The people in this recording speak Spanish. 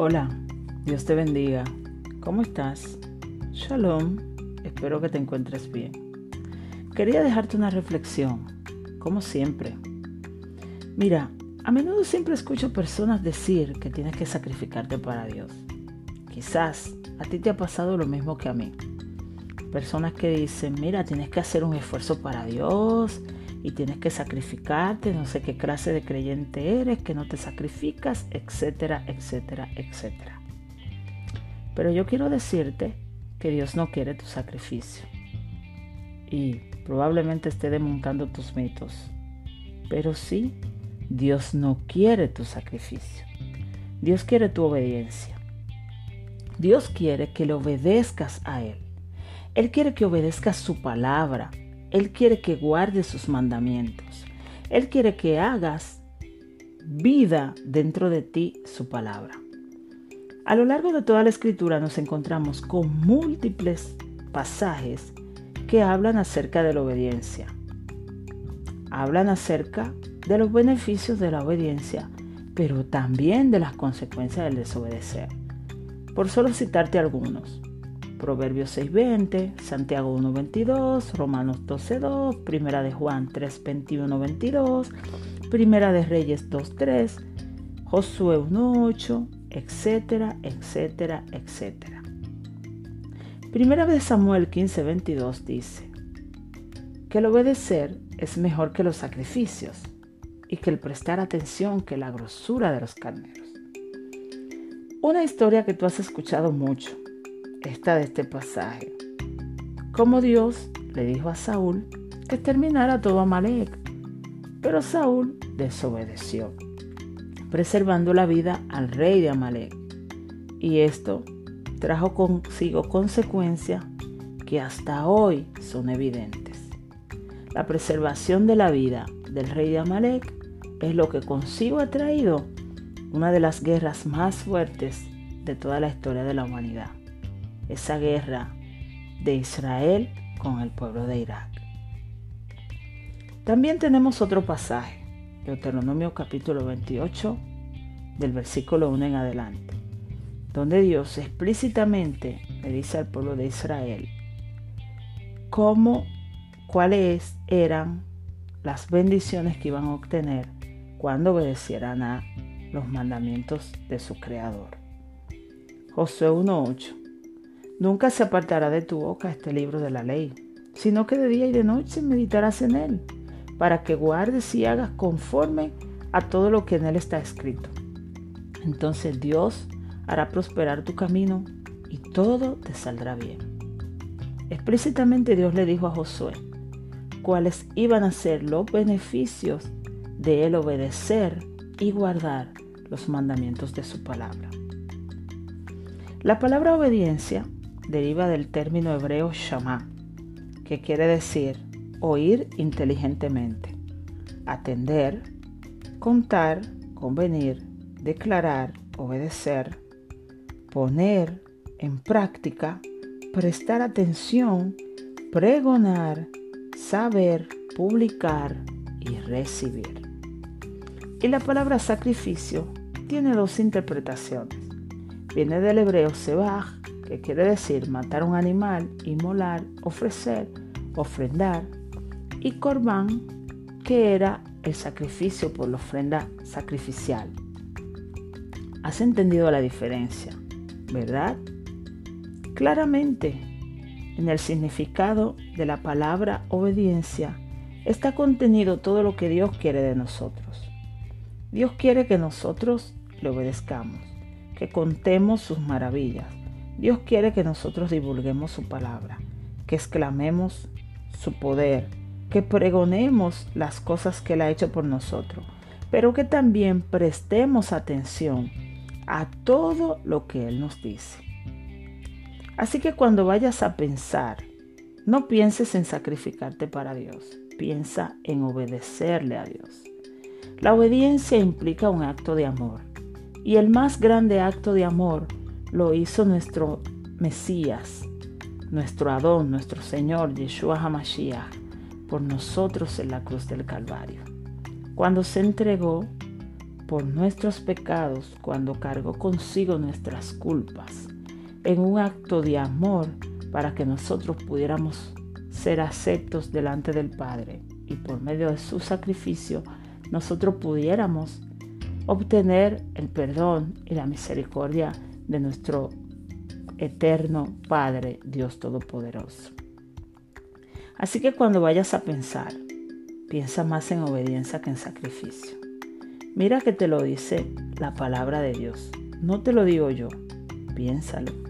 Hola, Dios te bendiga. ¿Cómo estás? Shalom, espero que te encuentres bien. Quería dejarte una reflexión, como siempre. Mira, a menudo siempre escucho personas decir que tienes que sacrificarte para Dios. Quizás a ti te ha pasado lo mismo que a mí. Personas que dicen, mira, tienes que hacer un esfuerzo para Dios y tienes que sacrificarte, no sé qué clase de creyente eres, que no te sacrificas, etcétera, etcétera, etcétera. Pero yo quiero decirte que Dios no quiere tu sacrificio. Y probablemente esté desmontando tus mitos. Pero sí, Dios no quiere tu sacrificio. Dios quiere tu obediencia. Dios quiere que le obedezcas a Él. Él quiere que obedezcas su palabra, él quiere que guardes sus mandamientos. Él quiere que hagas vida dentro de ti su palabra. A lo largo de toda la escritura nos encontramos con múltiples pasajes que hablan acerca de la obediencia. Hablan acerca de los beneficios de la obediencia, pero también de las consecuencias del desobedecer. Por solo citarte algunos. Proverbios 6:20, Santiago 1:22, Romanos 12:2, Primera de Juan 3:21-22, Primera de Reyes 2:3, Josué 1:8, etcétera, etcétera, etcétera. Primera de Samuel 15:22 dice que el obedecer es mejor que los sacrificios y que el prestar atención que la grosura de los carneros. Una historia que tú has escuchado mucho esta de este pasaje. Como Dios le dijo a Saúl que exterminara todo Amalek, pero Saúl desobedeció, preservando la vida al rey de Amalek. Y esto trajo consigo consecuencias que hasta hoy son evidentes. La preservación de la vida del rey de Amalek es lo que consigo ha traído una de las guerras más fuertes de toda la historia de la humanidad esa guerra de Israel con el pueblo de Irak. También tenemos otro pasaje, Deuteronomio capítulo 28, del versículo 1 en adelante, donde Dios explícitamente le dice al pueblo de Israel cómo, cuáles eran las bendiciones que iban a obtener cuando obedecieran a los mandamientos de su Creador. Josué 1.8 Nunca se apartará de tu boca este libro de la ley, sino que de día y de noche meditarás en él, para que guardes y hagas conforme a todo lo que en él está escrito. Entonces Dios hará prosperar tu camino y todo te saldrá bien. Explícitamente Dios le dijo a Josué cuáles iban a ser los beneficios de él obedecer y guardar los mandamientos de su palabra. La palabra obediencia deriva del término hebreo shama, que quiere decir oír inteligentemente, atender, contar, convenir, declarar, obedecer, poner en práctica, prestar atención, pregonar, saber, publicar y recibir. Y la palabra sacrificio tiene dos interpretaciones. Viene del hebreo sebaj, que quiere decir matar un animal, inmolar, ofrecer, ofrendar, y corbán, que era el sacrificio por la ofrenda sacrificial. ¿Has entendido la diferencia? ¿Verdad? Claramente, en el significado de la palabra obediencia está contenido todo lo que Dios quiere de nosotros. Dios quiere que nosotros le obedezcamos, que contemos sus maravillas, Dios quiere que nosotros divulguemos su palabra, que exclamemos su poder, que pregonemos las cosas que Él ha hecho por nosotros, pero que también prestemos atención a todo lo que Él nos dice. Así que cuando vayas a pensar, no pienses en sacrificarte para Dios, piensa en obedecerle a Dios. La obediencia implica un acto de amor, y el más grande acto de amor lo hizo nuestro Mesías, nuestro Adón, nuestro Señor, Yeshua HaMashiach, por nosotros en la cruz del Calvario. Cuando se entregó por nuestros pecados cuando cargó consigo nuestras culpas, en un acto de amor para que nosotros pudiéramos ser aceptos delante del Padre y por medio de su sacrificio nosotros pudiéramos obtener el perdón y la misericordia de nuestro eterno Padre, Dios Todopoderoso. Así que cuando vayas a pensar, piensa más en obediencia que en sacrificio. Mira que te lo dice la palabra de Dios. No te lo digo yo, piénsalo.